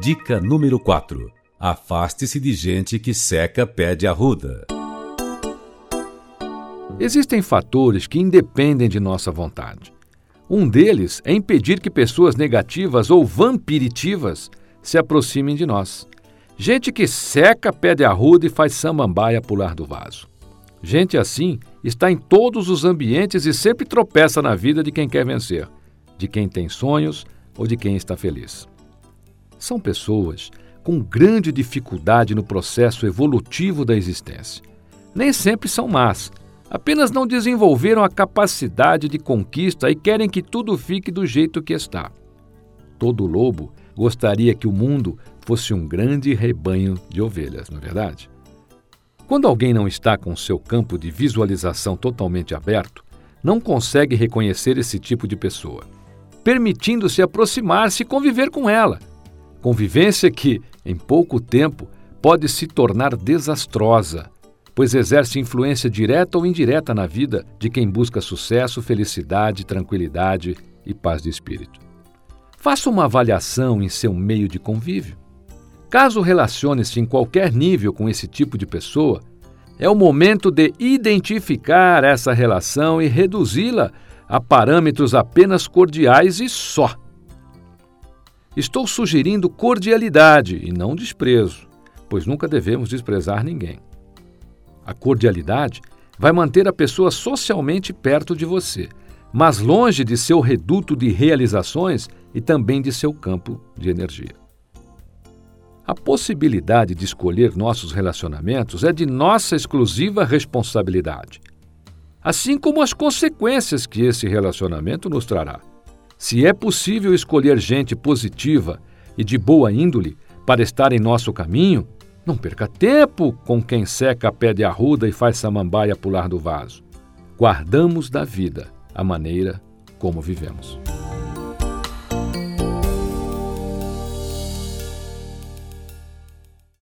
Dica número 4. Afaste-se de gente que seca pé de arruda. Existem fatores que independem de nossa vontade. Um deles é impedir que pessoas negativas ou vampiritivas se aproximem de nós. Gente que seca pé de arruda e faz samambaia pular do vaso. Gente assim está em todos os ambientes e sempre tropeça na vida de quem quer vencer, de quem tem sonhos ou de quem está feliz. São pessoas com grande dificuldade no processo evolutivo da existência. Nem sempre são más, apenas não desenvolveram a capacidade de conquista e querem que tudo fique do jeito que está. Todo lobo gostaria que o mundo fosse um grande rebanho de ovelhas, não é verdade? Quando alguém não está com seu campo de visualização totalmente aberto, não consegue reconhecer esse tipo de pessoa, permitindo-se aproximar-se e conviver com ela Convivência que, em pouco tempo, pode se tornar desastrosa, pois exerce influência direta ou indireta na vida de quem busca sucesso, felicidade, tranquilidade e paz de espírito. Faça uma avaliação em seu meio de convívio. Caso relacione-se em qualquer nível com esse tipo de pessoa, é o momento de identificar essa relação e reduzi-la a parâmetros apenas cordiais e só. Estou sugerindo cordialidade e não desprezo, pois nunca devemos desprezar ninguém. A cordialidade vai manter a pessoa socialmente perto de você, mas longe de seu reduto de realizações e também de seu campo de energia. A possibilidade de escolher nossos relacionamentos é de nossa exclusiva responsabilidade, assim como as consequências que esse relacionamento nos trará. Se é possível escolher gente positiva e de boa índole para estar em nosso caminho, não perca tempo com quem seca pé de arruda e faz samambaia pular do vaso. Guardamos da vida a maneira como vivemos.